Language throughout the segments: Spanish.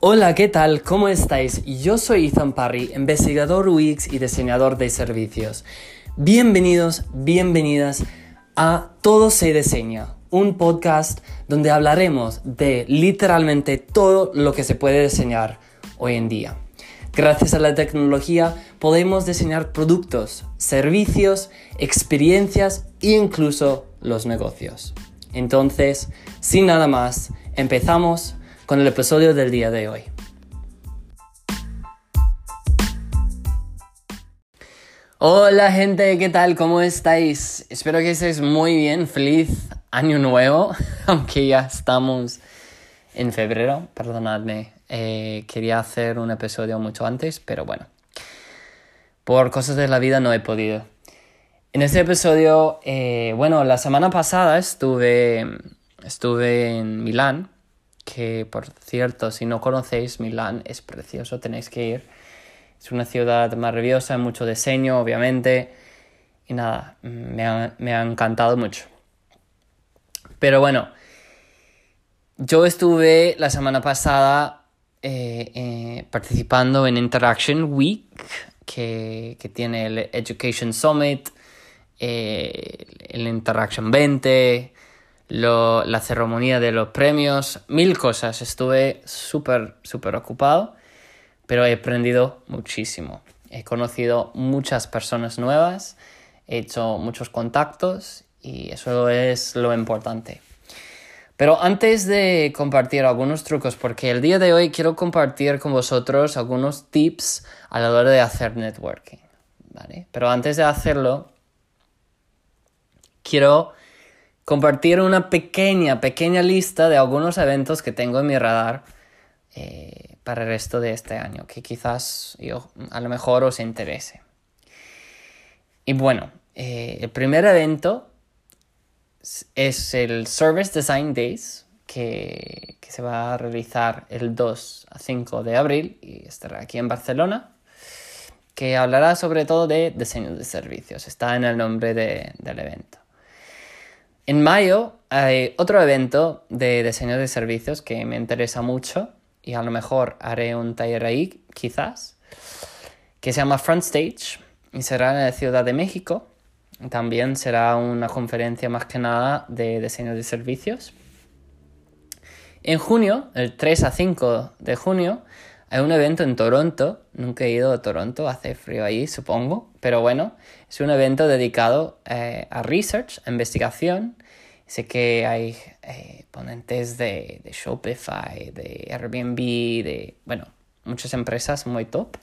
Hola, ¿qué tal? ¿Cómo estáis? Yo soy Ethan Parry, investigador UX y diseñador de servicios. Bienvenidos, bienvenidas a Todo se diseña, un podcast donde hablaremos de literalmente todo lo que se puede diseñar hoy en día. Gracias a la tecnología podemos diseñar productos, servicios, experiencias e incluso los negocios. Entonces, sin nada más, empezamos con el episodio del día de hoy. Hola gente, ¿qué tal? ¿Cómo estáis? Espero que estéis muy bien. Feliz año nuevo, aunque ya estamos en febrero, perdonadme. Eh, quería hacer un episodio mucho antes, pero bueno, por cosas de la vida no he podido. En este episodio, eh, bueno, la semana pasada estuve, estuve en Milán que por cierto, si no conocéis Milán, es precioso, tenéis que ir. Es una ciudad maravillosa, mucho diseño, obviamente. Y nada, me ha, me ha encantado mucho. Pero bueno, yo estuve la semana pasada eh, eh, participando en Interaction Week, que, que tiene el Education Summit, eh, el Interaction 20, la ceremonia de los premios, mil cosas. Estuve súper, súper ocupado, pero he aprendido muchísimo. He conocido muchas personas nuevas, he hecho muchos contactos y eso es lo importante. Pero antes de compartir algunos trucos, porque el día de hoy quiero compartir con vosotros algunos tips a la hora de hacer networking. ¿vale? Pero antes de hacerlo, quiero compartir una pequeña, pequeña lista de algunos eventos que tengo en mi radar eh, para el resto de este año, que quizás a lo mejor os interese. Y bueno, eh, el primer evento es el Service Design Days, que, se va a realizar el 2 a 5 de abril y estará aquí en Barcelona, que hablará sobre todo de diseño de servicios. Está en el nombre de, del evento. En mayo hay otro evento de diseño de servicios que me interesa mucho y a lo mejor haré un taller ahí, quizás, que se llama Front Stage y será en la Ciudad de México. También será una conferencia más que nada de diseño de servicios. En junio, el 3 a 5 de junio, hay un evento en Toronto. Nunca he ido a Toronto, hace frío ahí, supongo. Pero bueno, es un evento dedicado eh, a research, a investigación. Sé que hay eh, ponentes de, de, Shopify, de Airbnb, de, bueno, muchas empresas muy top.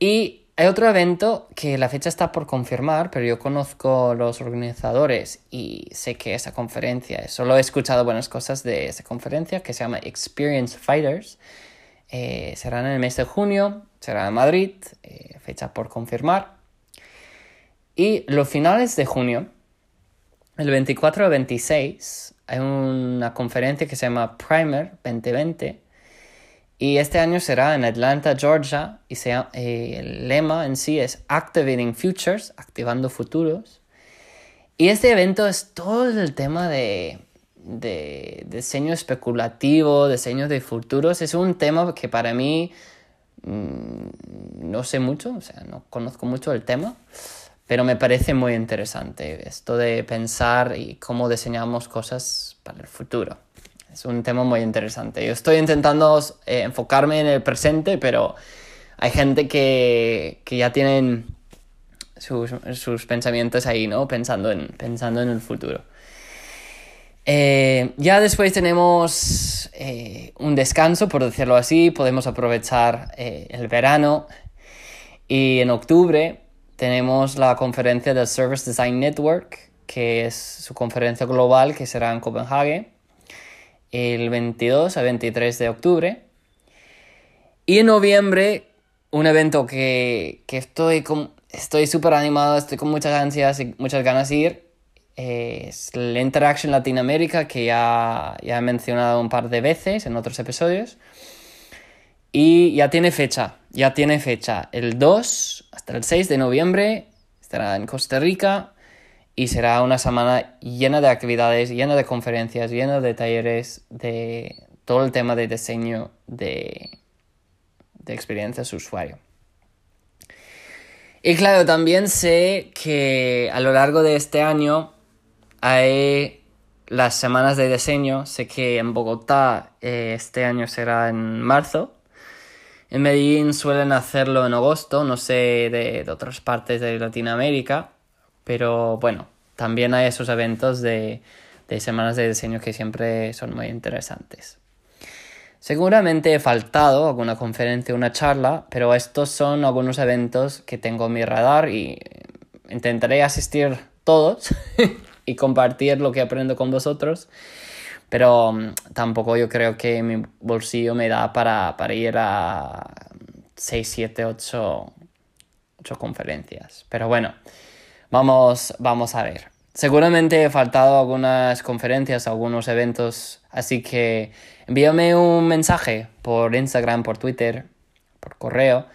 Y hay otro evento que la fecha está por confirmar, pero yo conozco los organizadores y sé que esa conferencia, solo he escuchado buenas cosas de esa conferencia que se llama Experience Fighters. Eh, será en el mes de junio, será en Madrid, eh, fecha por confirmar. Y los finales de junio, el 24 al 26, hay una conferencia que se llama Primer 2020. Y este año será en Atlanta, Georgia, y eh, el lema en sí es Activating Futures, activando futuros. Y este evento es todo el tema de, de diseño especulativo, diseño de futuros. Es un tema que para mí no sé mucho, o sea, no conozco mucho el tema, pero me parece muy interesante esto de pensar y cómo diseñamos cosas para el futuro. Es un tema muy interesante. Yo estoy intentando eh, enfocarme en el presente, pero hay gente que, que ya tienen sus, sus, pensamientos ahí, ¿no? Pensando en, pensando en el futuro. Eh, ya después tenemos eh, un descanso, por decirlo así, podemos aprovechar eh, el verano y en octubre tenemos la conferencia del Service Design Network, que es su conferencia global que será en Copenhague el 22 a 23 de octubre. Y en noviembre, un evento que, que estoy súper animado, estoy con muchas ansias y muchas ganas de ir, es la Interaction Latinoamérica, que ya, ya he mencionado un par de veces en otros episodios. Y ya tiene fecha, ya tiene fecha. El 2 hasta el 6 de noviembre estará en Costa Rica y será una semana llena de actividades, llena de conferencias, llena de talleres, de todo el tema de diseño de, de experiencias usuario. Y claro, también sé que a lo largo de este año hay las semanas de diseño. Sé que en Bogotá eh, este año será en marzo. En Medellín suelen hacerlo en agosto, no sé de, de otras partes de Latinoamérica. Pero bueno, también hay esos eventos de, de semanas de diseño que siempre son muy interesantes. Seguramente he faltado alguna conferencia una charla, pero estos son algunos eventos que tengo en mi radar y intentaré asistir todos y compartir lo que aprendo con vosotros. Pero mm, tampoco yo creo que mi bolsillo me da para, para ir a 6, 7, 8, 8 conferencias. Pero bueno, vamos, vamos a ver. Seguramente he faltado algunas conferencias, algunos eventos, así que envíame un mensaje por Instagram, por Twitter, por correo,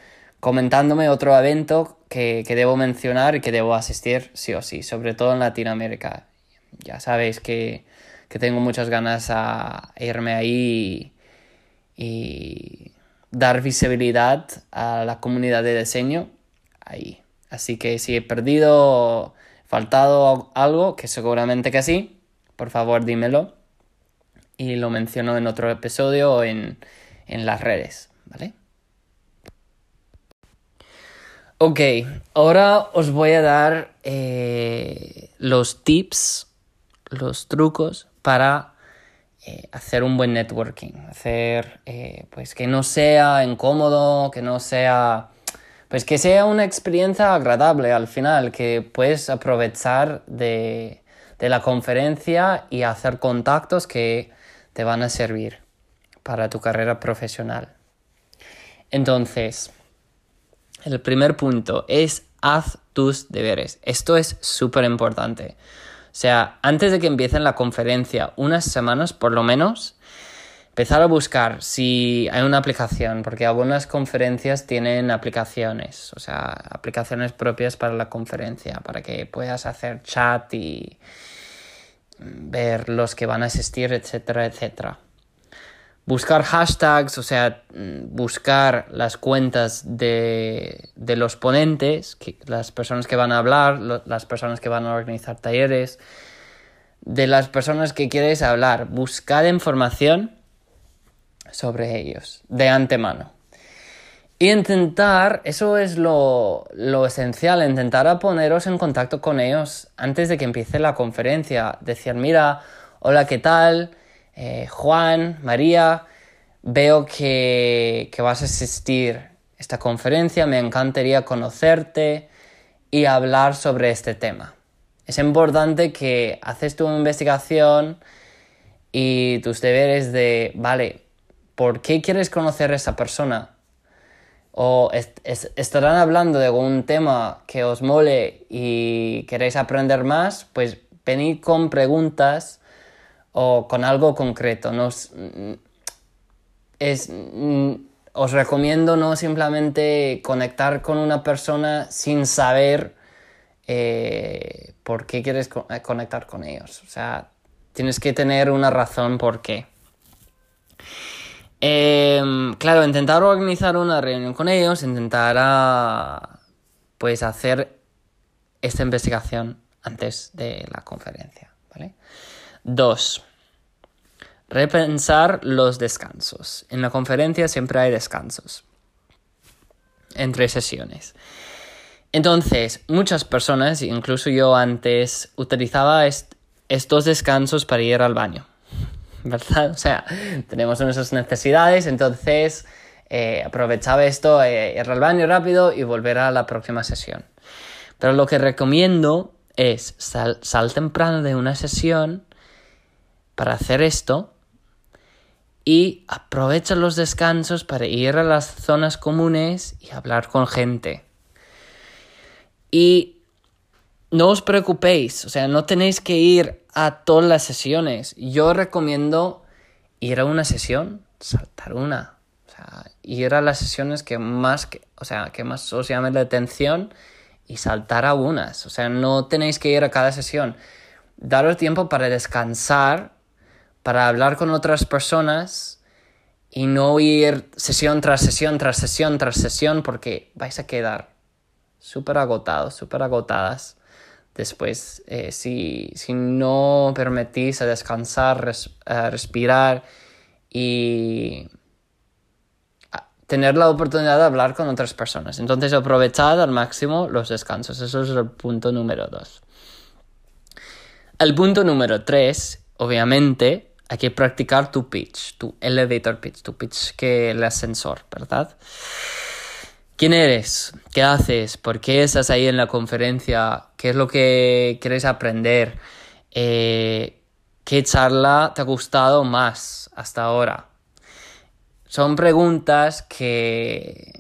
comentándome otro evento que, debo mencionar y que debo asistir sí o sí, sobre todo en Latinoamérica. Ya sabéis que, tengo muchas ganas a irme ahí y dar visibilidad a la comunidad de diseño ahí. Así que si he perdido faltado algo, que seguramente que sí, por favor dímelo y lo menciono en otro episodio o en, las redes, ¿vale? Ok, ahora os voy a dar eh, los tips, los trucos para eh, hacer un buen networking, hacer eh, pues que no sea incómodo, que no sea pues que sea una experiencia agradable al final, que puedes aprovechar de, la conferencia y hacer contactos que te van a servir para tu carrera profesional. Entonces, el primer punto es haz tus deberes. Esto es súper importante. O sea, antes de que empiecen la conferencia, unas semanas por lo menos, empezar a buscar si hay una aplicación, porque algunas conferencias tienen aplicaciones, o sea, aplicaciones propias para la conferencia, para que puedas hacer chat y ver los que van a asistir, etcétera, etcétera. Buscar hashtags, o sea, buscar las cuentas de, de los ponentes, las personas que van a hablar, las personas que van a organizar talleres, de las personas que quieres hablar, buscar información sobre ellos de antemano. Y intentar, eso es lo, esencial, intentar poneros en contacto con ellos antes de que empiece la conferencia. Decir, mira, hola, ¿qué tal? Eh, Juan, María, veo que, que vas a asistir a esta conferencia, me encantaría conocerte y hablar sobre este tema. Es importante que haces tu investigación y tus deberes de, vale, ¿por qué quieres conocer a esa persona? O estarán hablando de algún tema que os mole y queréis aprender más, pues venid con preguntas o con algo concreto. Nos, es, os recomiendo no simplemente conectar con una persona sin saber eh, por qué quieres conectar con ellos. O sea, tienes que tener una razón por qué. Em, claro, intentar organizar una reunión con ellos, intentar ah, pues hacer esta investigación antes de la conferencia, ¿vale? Dos, repensar los descansos. En la conferencia siempre hay descansos entre sesiones. Entonces, muchas personas, incluso yo antes, utilizaba estos descansos para ir al baño. ¿verdad? O sea, tenemos nuestras necesidades, entonces eh, aprovechaba esto, eh, ir al baño rápido y volver a la próxima sesión. Pero lo que recomiendo es sal temprano de una sesión para hacer esto y aprovecha los descansos para ir a las zonas comunes y hablar con gente. Y no os preocupéis, o sea, no tenéis que ir a todas las sesiones. Yo recomiendo ir a una sesión, saltar una. O sea, ir a las sesiones que más, o sea, que más os llamen la atención y saltar a unas. O sea, no tenéis que ir a cada sesión. Daros tiempo para descansar, para hablar con otras personas y no ir sesión tras sesión, tras sesión, tras sesión, porque vais a quedar súper agotados, súper agotadas después. Eh, si, no permitís descansar, respirar y tener la oportunidad de hablar con otras personas. Entonces aprovechad al máximo los descansos. Eso es el punto número dos. El punto número tres, obviamente, hay que practicar tu pitch, tu elevator pitch, tu pitch que el ascensor, ¿verdad? ¿Quién eres? ¿Qué haces? ¿Por qué estás ahí en la conferencia? ¿Qué es lo que quieres aprender? Eh, ¿Qué charla te ha gustado más hasta ahora? Son preguntas que,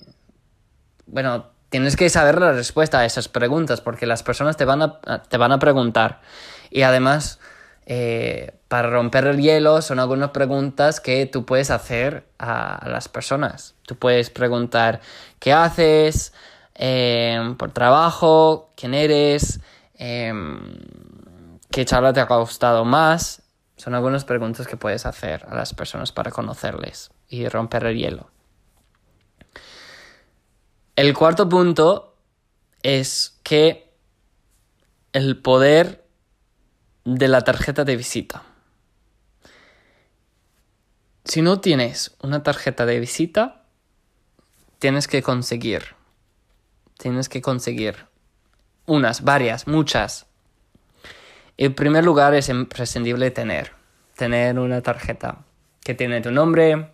bueno, tienes que saber la respuesta a esas preguntas porque las personas te van a, te van a preguntar. Y además, eh, para romper el hielo son algunas preguntas que tú puedes hacer a, las personas. Tú puedes preguntar qué haces em, por trabajo, quién eres, em, qué charla te ha gustado más. Son algunas preguntas que puedes hacer a las personas para conocerles y romper el hielo. El cuarto punto es que el poder de la tarjeta de visita. Si no tienes una tarjeta de visita, tienes que conseguir. Tienes que conseguir unas, varias, muchas. En primer lugar es imprescindible tener. Tener una tarjeta que tiene tu nombre,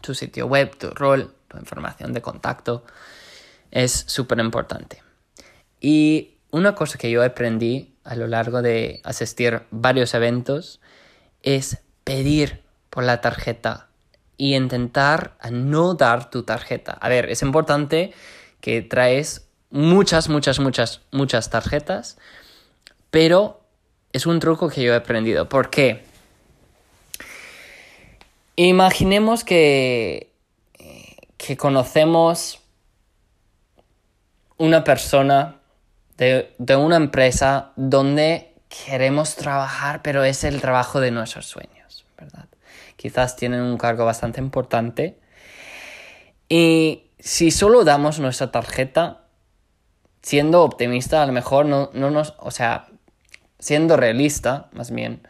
tu sitio web, tu rol, tu información de contacto. Es súper importante. Y una cosa que yo aprendí a lo largo de asistir varios eventos es pedir por la tarjeta y intentar no dar tu tarjeta. A ver, es importante que traes muchas, muchas, muchas, muchas tarjetas, pero es un truco que yo he aprendido. ¿Por qué? Imaginemos que, que conocemos una persona de, una empresa donde queremos trabajar, pero es el trabajo de nuestros sueños, ¿verdad? Quizás tienen un cargo bastante importante. Y si solo damos nuestra tarjeta, siendo optimista, a lo mejor no, no nos, o sea, siendo realista, más bien,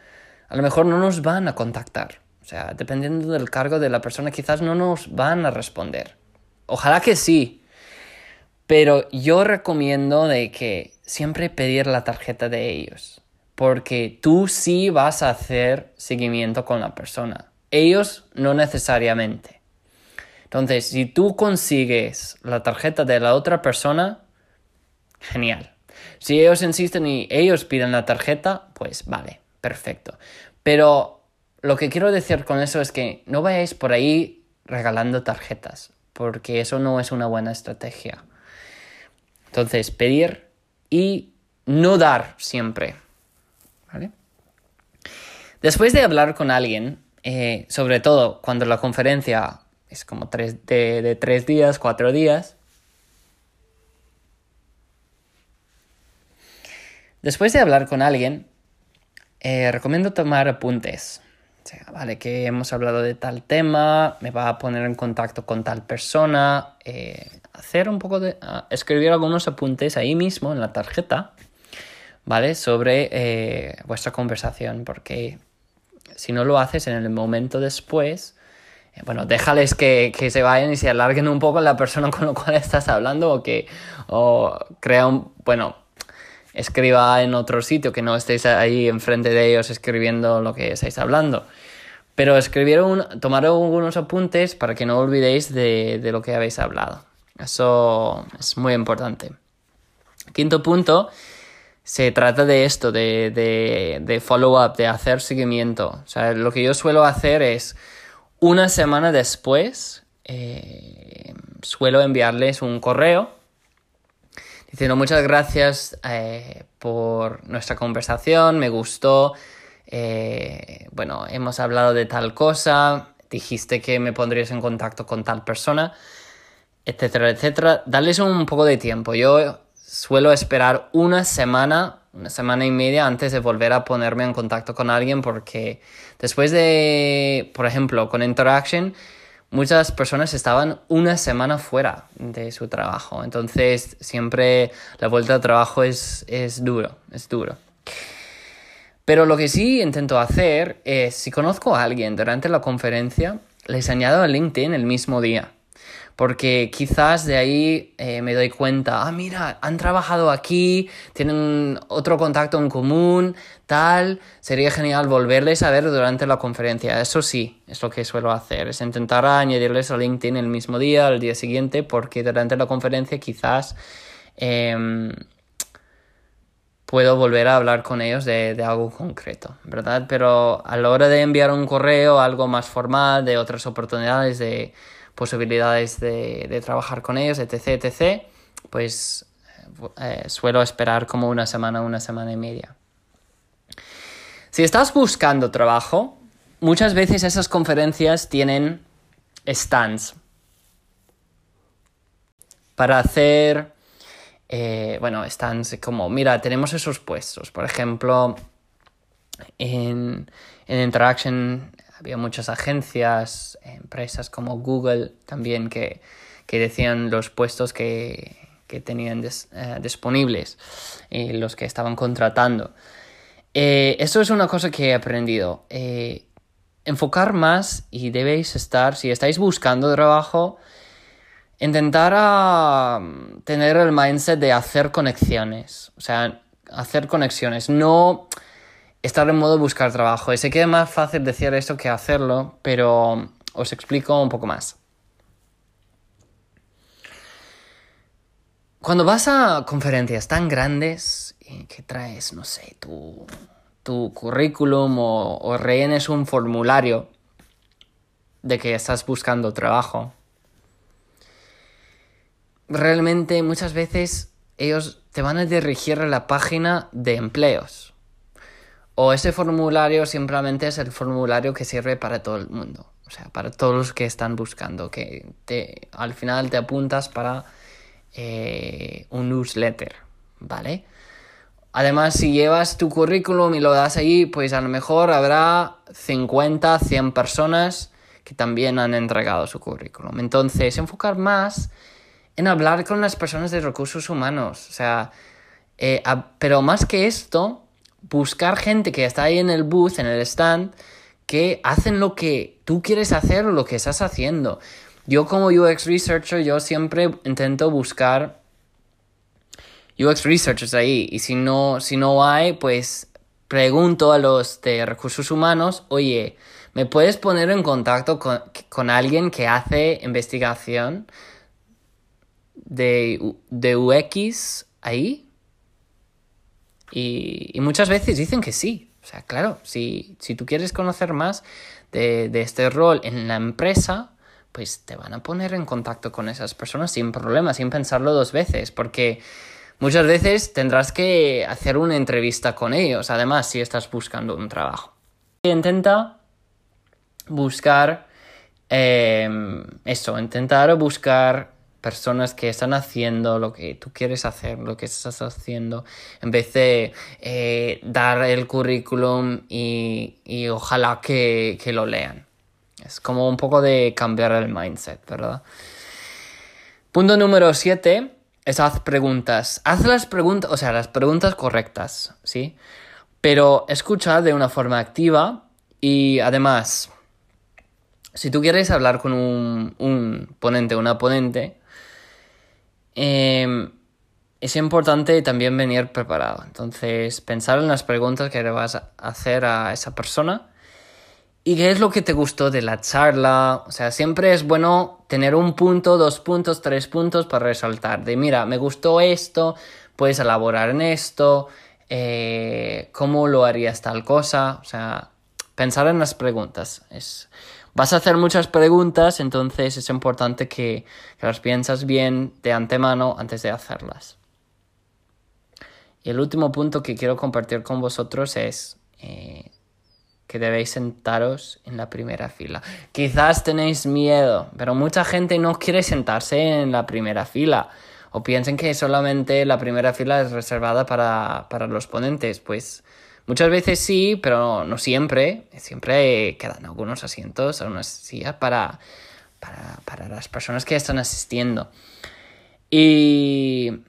a lo mejor no nos van a contactar. O sea, dependiendo del cargo de la persona, quizás no nos van a responder. Ojalá que sí, pero yo recomiendo de que siempre pedir la tarjeta de ellos, porque tú sí vas a hacer seguimiento con la persona, ellos no necesariamente. Entonces, si tú consigues la tarjeta de la otra persona, genial. Si ellos insisten y ellos piden la tarjeta, pues vale, perfecto. Pero lo que quiero decir con eso es que no vayáis por ahí regalando tarjetas, porque eso no es una buena estrategia. Entonces, pedir y no dar siempre. ¿Vale? Después de hablar con alguien, eh, sobre todo cuando la conferencia es como tres, de, tres días, cuatro días, Después de hablar con alguien, eh, recomiendo tomar apuntes. Vale, que hemos hablado de tal tema, me va a poner en contacto con tal persona, eh, hacer un poco de... escribir algunos apuntes ahí mismo en la tarjeta, ¿vale? Sobre eh, vuestra conversación, porque si no lo haces en el momento después, eh, bueno, déjales que, que, se vayan y se alarguen un poco la persona con la cual estás hablando o que o crea un... Bueno, escriba en otro sitio, que no estéis ahí enfrente de ellos escribiendo lo que estáis hablando. Pero escribieron, tomaron algunos apuntes para que no olvidéis de, de lo que habéis hablado. Eso es muy importante. Quinto punto, se trata de esto, de, de, de follow-up, de hacer seguimiento. O sea, lo que yo suelo hacer es una semana después, eh, suelo enviarles un correo diciendo muchas gracias eh, por nuestra conversación, me gustó, eh, bueno, hemos hablado de tal cosa, dijiste que me pondrías en contacto con tal persona, etcétera, etcétera. Darles un poco de tiempo. Yo suelo esperar una semana, una semana y media antes de volver a ponerme en contacto con alguien porque después de, por ejemplo, con Interaction, muchas personas estaban una semana fuera de su trabajo. Entonces, siempre la vuelta al trabajo es, es duro, es duro. Pero lo que sí intento hacer es, si conozco a alguien durante la conferencia, les añado a LinkedIn el mismo día porque quizás de ahí eh, me doy cuenta, ah, mira, han trabajado aquí, tienen otro contacto en común, tal, sería genial volverles a ver durante la conferencia. Eso sí, es lo que suelo hacer, es intentar añadirles a LinkedIn el mismo día, al día siguiente, porque durante la conferencia quizás... Em, puedo volver a hablar con ellos de, de, algo concreto, ¿verdad? Pero a la hora de enviar un correo, algo más formal, de otras oportunidades, de, posibilidades de, trabajar con ellos, etc., etc., pues eh, suelo esperar como una semana, una semana y media. Si estás buscando trabajo, muchas veces esas conferencias tienen stands para hacer, eh, bueno, stands como, mira, tenemos esos puestos. Por ejemplo, en, en Interaction había muchas agencias, empresas como Google también que, decían los puestos que, tenían eh, disponibles y los que estaban contratando. Eh, eso es una cosa que he aprendido. Eh, enfocar más y debéis estar, si estáis buscando trabajo, intentar a, tener el mindset de hacer conexiones. O sea, hacer conexiones. No estar en modo buscar trabajo. Y sé que es más fácil decir esto que hacerlo, pero os explico un poco más. Cuando vas a conferencias tan grandes y que traes, no sé, tu, tu currículum o, o rellenes un formulario de que estás buscando trabajo, realmente muchas veces ellos te van a dirigir a la página de empleos o ese formulario simplemente es el formulario que sirve para todo el mundo. O sea, para todos los que están buscando, que te, al final te apuntas para eh, un newsletter, ¿vale? Además, si llevas tu currículum y lo das ahí, pues a lo mejor habrá 50, 100 personas que también han entregado su currículum. Entonces, enfocar más en hablar con las personas de recursos humanos. O sea, eh, pero más que esto, buscar gente que está ahí en el booth, en el stand, que hacen lo que tú quieres hacer o lo que estás haciendo. Yo como UX Researcher, yo siempre intento buscar UX Researchers ahí. Y si no, si no hay, pues pregunto a los de recursos humanos, oye, ¿me puedes poner en contacto con, con alguien que hace investigación de, de UX ahí? Y, muchas veces dicen que sí. O sea, claro, si, si tú quieres conocer más de, de, este rol en la empresa, pues te van a poner en contacto con esas personas sin problema, sin pensarlo dos veces, porque muchas veces tendrás que hacer una entrevista con ellos, además, si estás buscando un trabajo. Intenta buscar eh, eso, intentar buscar personas que están haciendo lo que tú quieres hacer, lo que estás haciendo, en vez de eh, dar el currículum y, y ojalá que, que, lo lean. Es como un poco de cambiar el mindset, ¿verdad? Punto número 7 es haz preguntas. Haz las preguntas, o sea, las preguntas correctas, ¿sí? Pero escucha de una forma activa y además, si tú quieres hablar con un, un ponente, una ponente, Em, es importante también venir preparado. Entonces, pensar en las preguntas que le vas a hacer a esa persona y qué es lo que te gustó de la charla. O sea, siempre es bueno tener un punto, dos puntos, tres puntos para resaltar. De mira, me gustó esto, puedes elaborar en esto, eh, cómo lo harías tal cosa. O sea, pensar en las preguntas es Vas a hacer muchas preguntas, entonces es importante que, las piensas bien de antemano antes de hacerlas. Y el último punto que quiero compartir con vosotros es eh, que debéis sentaros en la primera fila. Quizás tenéis miedo, pero mucha gente no quiere sentarse en la primera fila. O piensen que solamente la primera fila es reservada para, para los ponentes. Pues muchas veces sí, pero no siempre. Siempre quedan algunos asientos, algunas sillas para, para, para las personas que están asistiendo. Y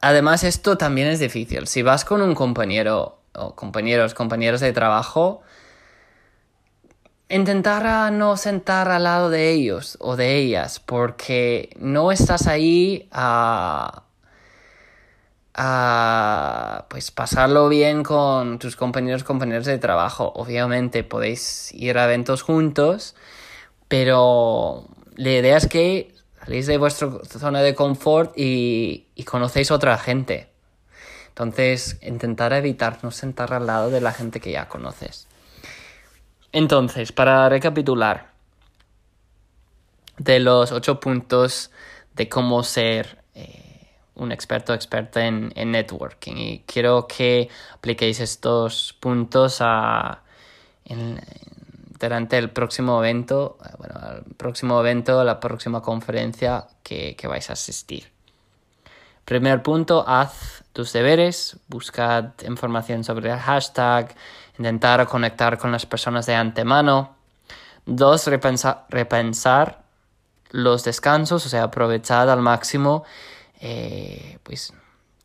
además esto también es difícil. Si vas con un compañero o compañeros, compañeros de trabajo, intentar no sentar al lado de ellos o de ellas, porque no estás ahí a, a pues pasarlo bien con tus compañeros compañeros de trabajo. Obviamente podéis ir a eventos juntos, pero la idea es que salís de vuestra zona de confort y, y conocéis otra gente. Entonces, intentar evitar no sentar al lado de la gente que ya conoces. Entonces, para recapitular, de los ocho puntos de cómo ser eh, un experto o experta en, networking. Y quiero que apliquéis estos puntos a, durante el próximo evento, eh, bueno, el próximo evento, la próxima conferencia que, que vais a asistir. Primer punto, haz tus deberes, buscad información sobre el hashtag, intentar conectar con las personas de antemano. Dos, repensar los descansos, o sea, aprovechar al máximo, eh, pues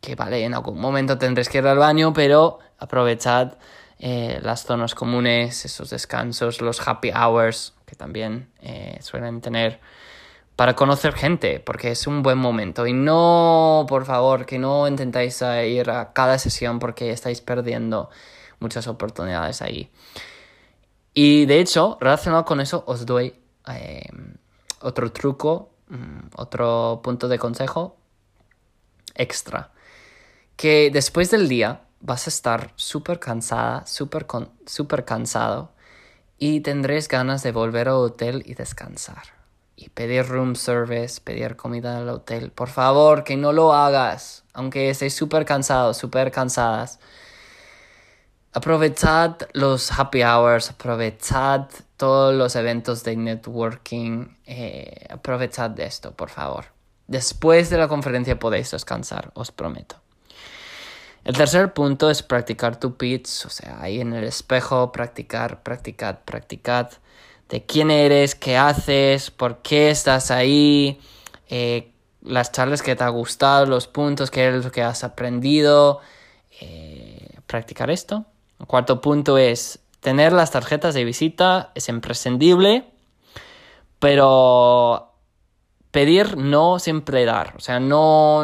que vale, en algún momento tendréis que ir al baño, pero aprovechad eh, las zonas comunes, esos descansos, los happy hours que también eh, suelen tener para conocer gente, porque es un buen momento. Y no, por favor, que no intentáis ir a cada sesión porque estáis perdiendo muchas oportunidades ahí. Y de hecho, relacionado con eso, os doy eh, otro truco, mm, otro punto de consejo extra. Que después del día vas a estar súper cansada, súper cansado y tendréis ganas de volver al hotel y descansar y pedir room service, pedir comida al hotel. Por favor, que no lo hagas, aunque estéis súper cansados, súper cansadas. Aprovechad los happy hours, aprovechad todos los eventos de networking, eh, aprovechad de esto, por favor. Después de la conferencia podéis descansar, os prometo. El tercer punto es practicar tu pitch, o sea, ahí en el espejo, practicar, practicar, practicar de quién eres, qué haces, por qué estás ahí, eh, las charlas que te ha gustado, los puntos, qué es lo que has aprendido, eh, practicar esto. Cuarto punto es tener las tarjetas de visita, es imprescindible, pero pedir no siempre dar, o sea, no,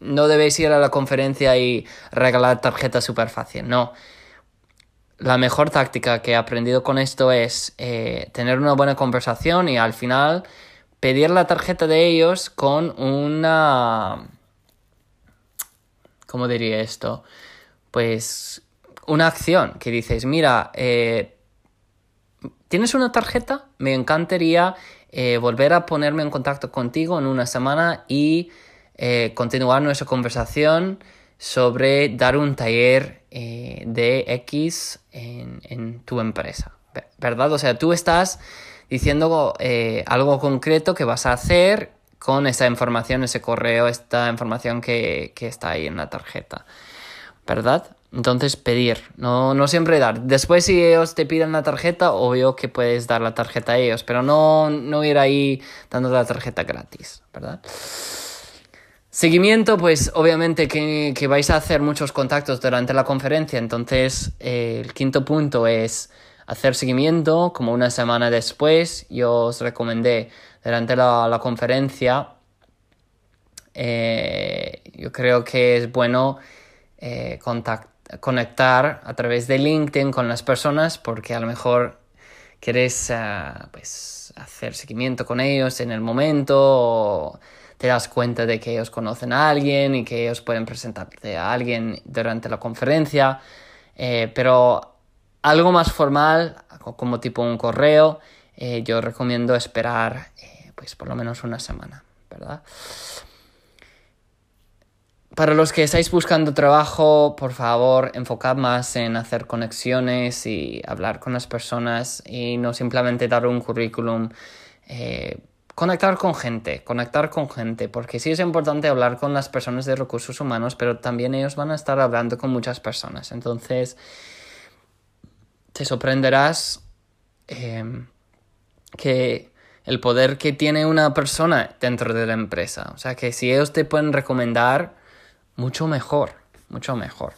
no debéis ir a la conferencia y regalar tarjetas súper fácil, no la mejor táctica que he aprendido con esto es eh, tener una buena conversación y al final pedir la tarjeta de ellos con una... ¿Cómo diría esto? Pues una acción que dices, mira, eh, ¿tienes una tarjeta? Me encantaría eh, volver a ponerme en contacto contigo en una semana y continuar nuestra conversación sobre dar un taller eh, de X en, tu empresa, ¿verdad? O sea, tú estás diciendo eh, algo concreto que vas a hacer con esa información, ese correo, esta información que, está ahí en la tarjeta, ¿verdad? Entonces pedir, no, no siempre dar. Después si ellos te piden la tarjeta, obvio que puedes dar la tarjeta a ellos, pero no, no ir ahí dando la tarjeta gratis, ¿verdad? Seguimiento, pues obviamente que, vais a hacer muchos contactos durante la conferencia, entonces eh, el quinto punto es hacer seguimiento, como una semana después yo os recomendé durante la, conferencia, eh, yo creo que es bueno eh, conectar a través de LinkedIn con las personas porque a lo mejor quieres pues, hacer seguimiento con ellos en el momento o te das cuenta de que ellos conocen a alguien y que ellos pueden presentarte a alguien durante la conferencia, eh, pero algo más formal, como tipo un correo, eh, yo recomiendo esperar eh, pues por lo menos una semana, ¿verdad? Para los que estáis buscando trabajo, por favor, enfocad más en hacer conexiones y hablar con las personas y no simplemente dar un currículum conectar con gente, conectar con gente, porque sí es importante hablar con las personas de recursos humanos, pero también ellos van a estar hablando con muchas personas. Entonces, te sorprenderás em, que el poder que tiene una persona dentro de la empresa. O sea, que si ellos te pueden recomendar, mucho mejor, mucho mejor.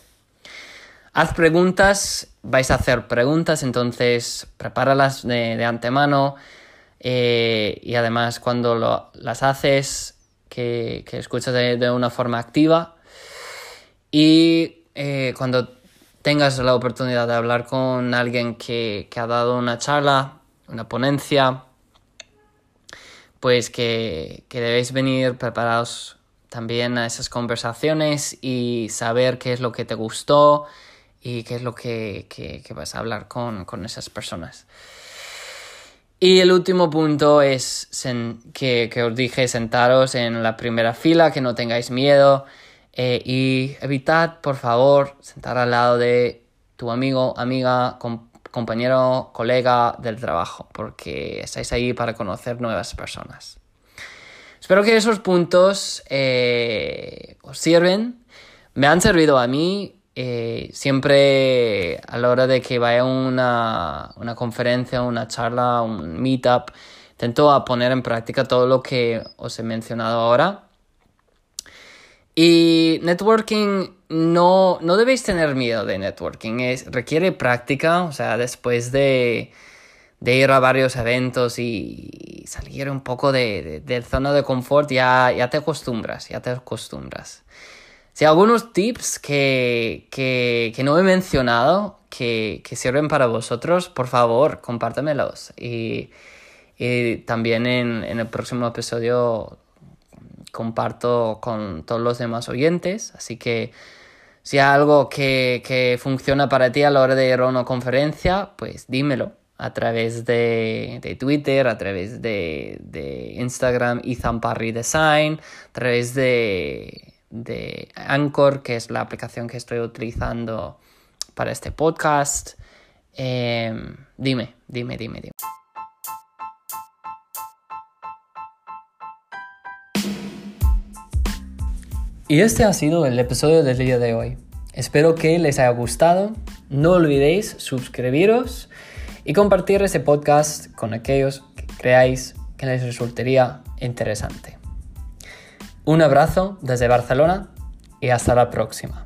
Haz preguntas, vais a hacer preguntas, entonces prepáralas de, de antemano eh, y además cuando las haces, que, que escuchas de, una forma activa y eh, cuando tengas la oportunidad de hablar con alguien que, que ha dado una charla, una ponencia, pues que, que, debéis venir preparados también a esas conversaciones y saber qué es lo que te gustó, y qué es lo que, vas a hablar con, esas personas. Y el último punto es que, os dije, sentaros en la primera fila, que no tengáis miedo eh, y evitad, por favor, sentar al lado de tu amigo, amiga, compañero, colega del trabajo, porque estáis ahí para conocer nuevas personas. Espero que esos puntos eh, os sirven. Me han servido a mí eh, siempre a la hora de que vaya a una, una conferencia, una charla, un meetup, intento a poner en práctica todo lo que os he mencionado ahora. Y networking, no, no debéis tener miedo de networking, es, requiere práctica, o sea, después de, de ir a varios eventos y salir un poco de, de, de zona de confort, ya, ya te acostumbras, ya te acostumbras. Si hay algunos tips que, que, que no he mencionado que, que, sirven para vosotros, por favor, compártemelos. Y, y también en, en, el próximo episodio comparto con todos los demás oyentes. Así que si hay algo que, que funciona para ti a la hora de ir a una conferencia, pues dímelo a través de, de Twitter, a través de, de Instagram, Ethan Parry Design, a través de de Anchor, que es la aplicación que estoy utilizando para este podcast. Em, dime, dime, dime, dime. Y este ha sido el episodio del día de hoy. Espero que les haya gustado. No olvidéis suscribiros y compartir este podcast con aquellos que creáis que les resultaría interesante. Un abrazo desde Barcelona y hasta la próxima.